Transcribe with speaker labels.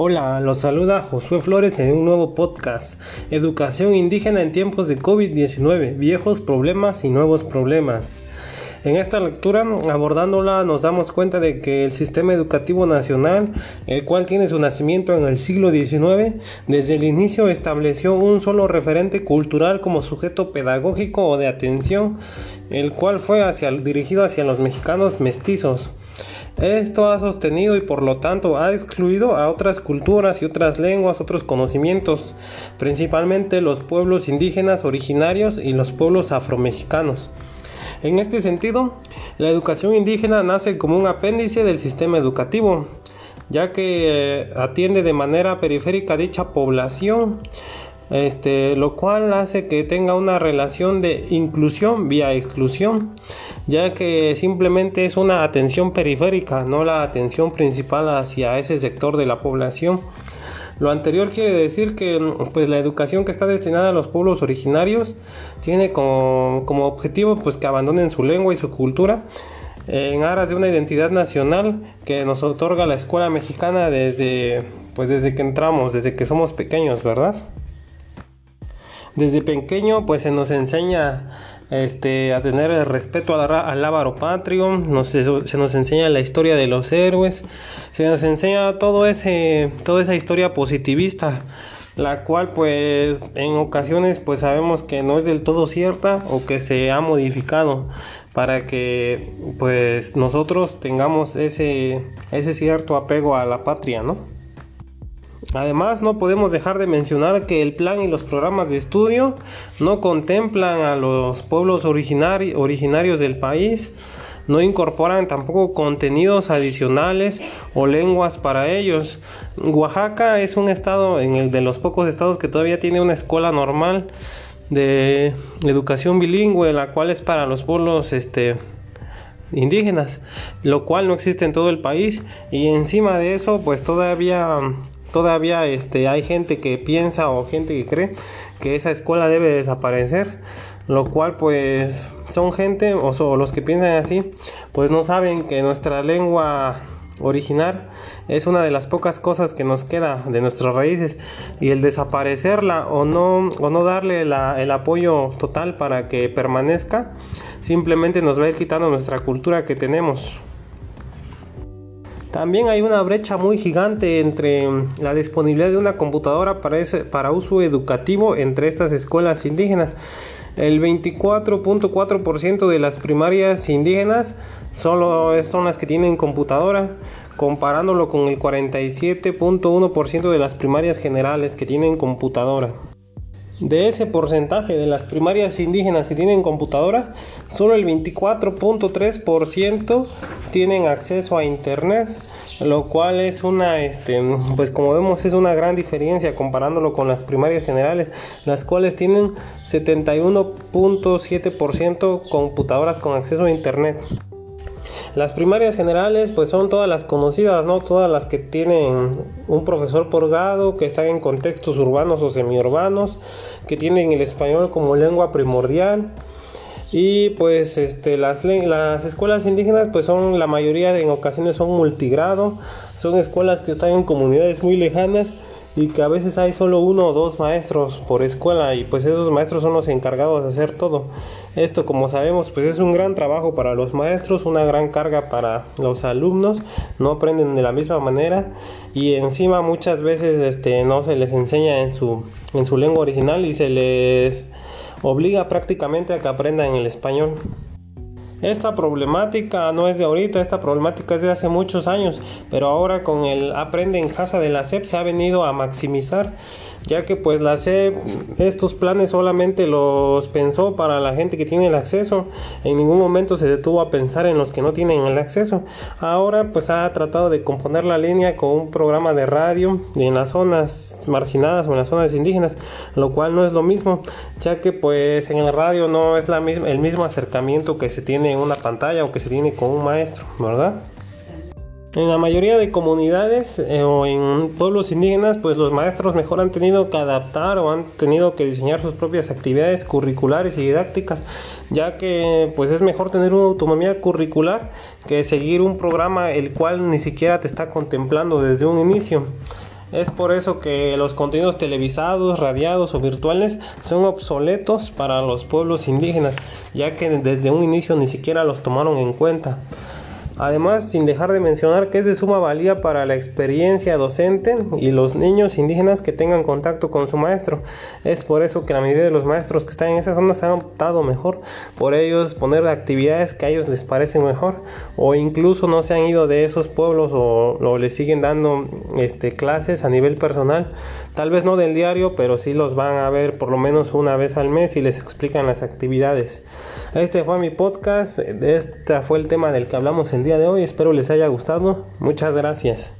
Speaker 1: Hola, los saluda Josué Flores en un nuevo podcast, Educación indígena en tiempos de COVID-19, viejos problemas y nuevos problemas. En esta lectura, abordándola, nos damos cuenta de que el sistema educativo nacional, el cual tiene su nacimiento en el siglo XIX, desde el inicio estableció un solo referente cultural como sujeto pedagógico o de atención, el cual fue hacia, dirigido hacia los mexicanos mestizos. Esto ha sostenido y por lo tanto ha excluido a otras culturas y otras lenguas, otros conocimientos, principalmente los pueblos indígenas originarios y los pueblos afromexicanos. En este sentido, la educación indígena nace como un apéndice del sistema educativo, ya que eh, atiende de manera periférica dicha población este, lo cual hace que tenga una relación de inclusión vía exclusión, ya que simplemente es una atención periférica, no la atención principal hacia ese sector de la población. Lo anterior quiere decir que pues, la educación que está destinada a los pueblos originarios tiene como, como objetivo pues, que abandonen su lengua y su cultura en aras de una identidad nacional que nos otorga la escuela mexicana desde, pues, desde que entramos, desde que somos pequeños, ¿verdad? Desde pequeño pues se nos enseña este, a tener el respeto al, al patrio, se nos enseña la historia de los héroes, se nos enseña todo ese, toda esa historia positivista, la cual pues en ocasiones pues sabemos que no es del todo cierta o que se ha modificado para que pues nosotros tengamos ese, ese cierto apego a la patria, ¿no? Además, no podemos dejar de mencionar que el plan y los programas de estudio no contemplan a los pueblos originarios del país, no incorporan tampoco contenidos adicionales o lenguas para ellos. Oaxaca es un estado, en el de los pocos estados que todavía tiene una escuela normal de educación bilingüe, la cual es para los pueblos este, indígenas, lo cual no existe en todo el país y encima de eso pues todavía todavía este, hay gente que piensa o gente que cree que esa escuela debe desaparecer, lo cual pues son gente o los que piensan así, pues no saben que nuestra lengua original es una de las pocas cosas que nos queda de nuestras raíces y el desaparecerla o no o no darle el apoyo total para que permanezca simplemente nos va a ir quitando nuestra cultura que tenemos también hay una brecha muy gigante entre mm, la disponibilidad de una computadora para, para uso educativo entre estas escuelas indígenas. El 24.4% de las primarias indígenas solo son las que tienen computadora, comparándolo con el 47.1% de las primarias generales que tienen computadora. De ese porcentaje de las primarias indígenas que tienen computadora, solo el 24.3% tienen acceso a internet, lo cual es una, este, pues como vemos es una gran diferencia comparándolo con las primarias generales, las cuales tienen 71.7% computadoras con acceso a internet. Las primarias generales pues son todas las conocidas, ¿no? Todas las que tienen un profesor por grado, que están en contextos urbanos o semiurbanos, que tienen el español como lengua primordial. Y pues este, las, las escuelas indígenas pues son la mayoría en ocasiones son multigrado, son escuelas que están en comunidades muy lejanas y que a veces hay solo uno o dos maestros por escuela y pues esos maestros son los encargados de hacer todo. Esto como sabemos pues es un gran trabajo para los maestros, una gran carga para los alumnos, no aprenden de la misma manera y encima muchas veces este no se les enseña en su en su lengua original y se les obliga prácticamente a que aprendan el español. Esta problemática no es de ahorita, esta problemática es de hace muchos años, pero ahora con el Aprende en casa de la SEP se ha venido a maximizar, ya que pues la SEP estos planes solamente los pensó para la gente que tiene el acceso, en ningún momento se detuvo a pensar en los que no tienen el acceso. Ahora pues ha tratado de componer la línea con un programa de radio en las zonas marginadas o en las zonas indígenas, lo cual no es lo mismo, ya que pues en el radio no es la misma, el mismo acercamiento que se tiene en una pantalla o que se tiene con un maestro, ¿verdad? En la mayoría de comunidades eh, o en pueblos indígenas, pues los maestros mejor han tenido que adaptar o han tenido que diseñar sus propias actividades curriculares y didácticas, ya que pues es mejor tener una autonomía curricular que seguir un programa el cual ni siquiera te está contemplando desde un inicio. Es por eso que los contenidos televisados, radiados o virtuales son obsoletos para los pueblos indígenas, ya que desde un inicio ni siquiera los tomaron en cuenta. Además, sin dejar de mencionar que es de suma valía para la experiencia docente y los niños indígenas que tengan contacto con su maestro. Es por eso que la mayoría de los maestros que están en esa zona se han optado mejor por ellos poner actividades que a ellos les parecen mejor o incluso no se han ido de esos pueblos o, o les siguen dando este, clases a nivel personal. Tal vez no del diario, pero sí los van a ver por lo menos una vez al mes y les explican las actividades. Este fue mi podcast. Este fue el tema del que hablamos el día de hoy. Espero les haya gustado. Muchas gracias.